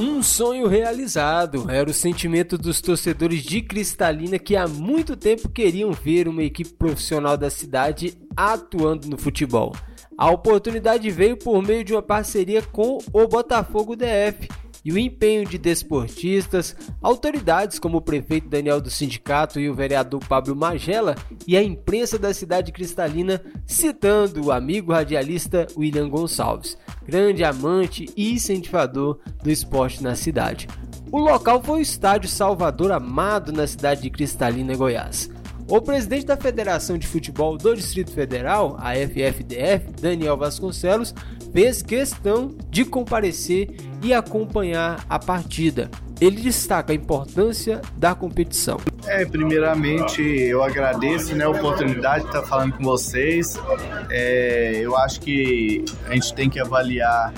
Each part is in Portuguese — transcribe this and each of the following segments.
Um sonho realizado era o sentimento dos torcedores de Cristalina que há muito tempo queriam ver uma equipe profissional da cidade atuando no futebol. A oportunidade veio por meio de uma parceria com o Botafogo DF e o empenho de desportistas, autoridades como o prefeito Daniel do Sindicato e o vereador Pablo Magela e a imprensa da cidade cristalina, citando o amigo radialista William Gonçalves, grande amante e incentivador do esporte na cidade. O local foi o estádio Salvador Amado na cidade de Cristalina, Goiás. O presidente da Federação de Futebol do Distrito Federal, a FFDF, Daniel Vasconcelos, fez questão de comparecer e acompanhar a partida. Ele destaca a importância da competição. É, primeiramente eu agradeço né, a oportunidade de estar falando com vocês. É, eu acho que a gente tem que avaliar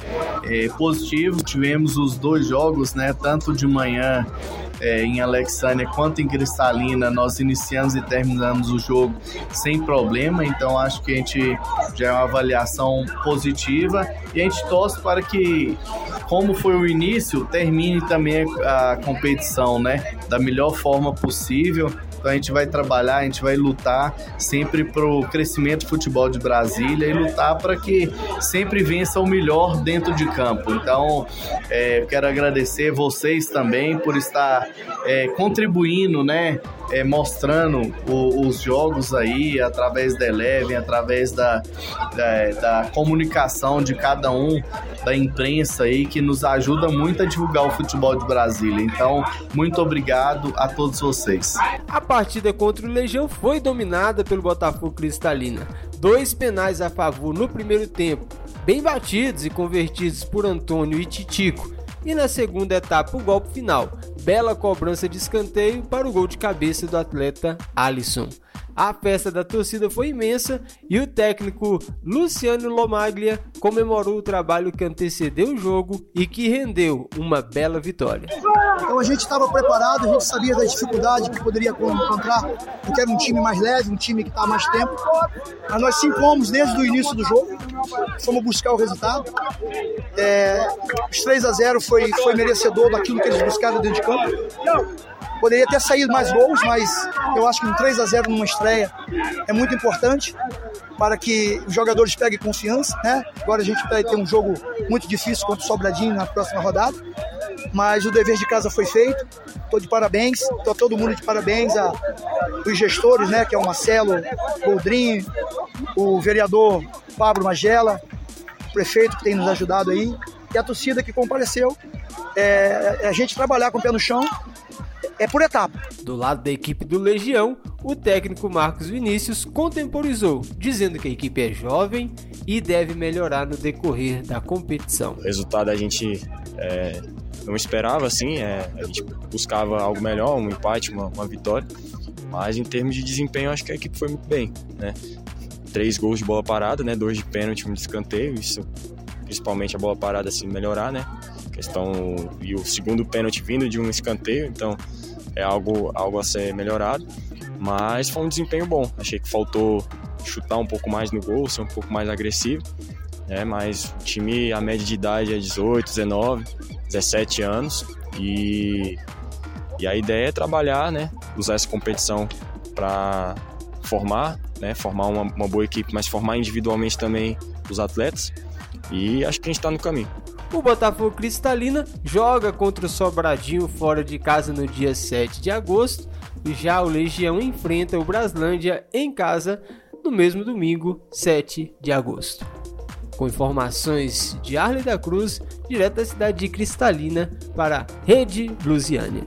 é, positivo. Tivemos os dois jogos, né, tanto de manhã é, em Alexânia quanto em Cristalina, nós iniciamos e terminamos o jogo sem problema, então acho que a gente já é uma avaliação positiva e a gente torce para que, como foi o início, termine também a competição, né, da melhor forma possível. Então a gente vai trabalhar, a gente vai lutar sempre para o crescimento do futebol de Brasília e lutar para que sempre vença o melhor dentro de campo. Então é, quero agradecer vocês também por estar é, contribuindo, né? É, mostrando o, os jogos aí através da Eleven, através da, da, da, comunicação de cada um, da imprensa aí, que nos ajuda muito a divulgar o futebol de Brasília. Então, muito obrigado a todos vocês. A partida contra o Legião foi dominada pelo Botafogo Cristalina. Dois penais a favor no primeiro tempo, bem batidos e convertidos por Antônio e Titico. E na segunda etapa, o golpe final. Bela cobrança de escanteio para o gol de cabeça do atleta Alisson. A festa da torcida foi imensa e o técnico Luciano Lomaglia comemorou o trabalho que antecedeu o jogo e que rendeu uma bela vitória. Então a gente estava preparado, a gente sabia da dificuldade que poderia encontrar, porque era um time mais leve, um time que está mais tempo. Mas nós se impomos desde o início do jogo, fomos buscar o resultado. É, os 3 a 0 foi, foi merecedor daquilo que eles buscaram dentro de campo. Poderia ter saído mais gols, mas eu acho que um 3 a 0 numa estreia é muito importante para que os jogadores peguem confiança, né? Agora a gente vai ter um jogo muito difícil contra o Sobradinho na próxima rodada, mas o dever de casa foi feito. Estou de parabéns, estou todo mundo de parabéns a os gestores, né? Que é o Marcelo Boldrin, o vereador Pablo Magela, o prefeito que tem nos ajudado aí e a torcida que compareceu. É, é a gente trabalhar com o pé no chão é por etapa. Do lado da equipe do Legião, o técnico Marcos Vinícius contemporizou, dizendo que a equipe é jovem e deve melhorar no decorrer da competição. O resultado a gente é, não esperava, assim, é, a gente buscava algo melhor, um empate, uma, uma vitória, mas em termos de desempenho, acho que a equipe foi muito bem, né? Três gols de bola parada, né? Dois de pênalti, um de escanteio, isso principalmente a bola parada assim melhorar, né? Questão e o segundo pênalti vindo de um escanteio, então é algo algo a ser melhorado, mas foi um desempenho bom. Achei que faltou chutar um pouco mais no gol, ser um pouco mais agressivo, né? Mas o time a média de idade é 18, 19, 17 anos e e a ideia é trabalhar, né? Usar essa competição para formar, né? Formar uma, uma boa equipe, mas formar individualmente também os atletas. E acho que a gente está no caminho. O Botafogo Cristalina joga contra o Sobradinho fora de casa no dia 7 de agosto. Já o Legião enfrenta o Braslândia em casa no mesmo domingo, 7 de agosto. Com informações de Arley da Cruz, direto da cidade de Cristalina para a Rede Blusiânia.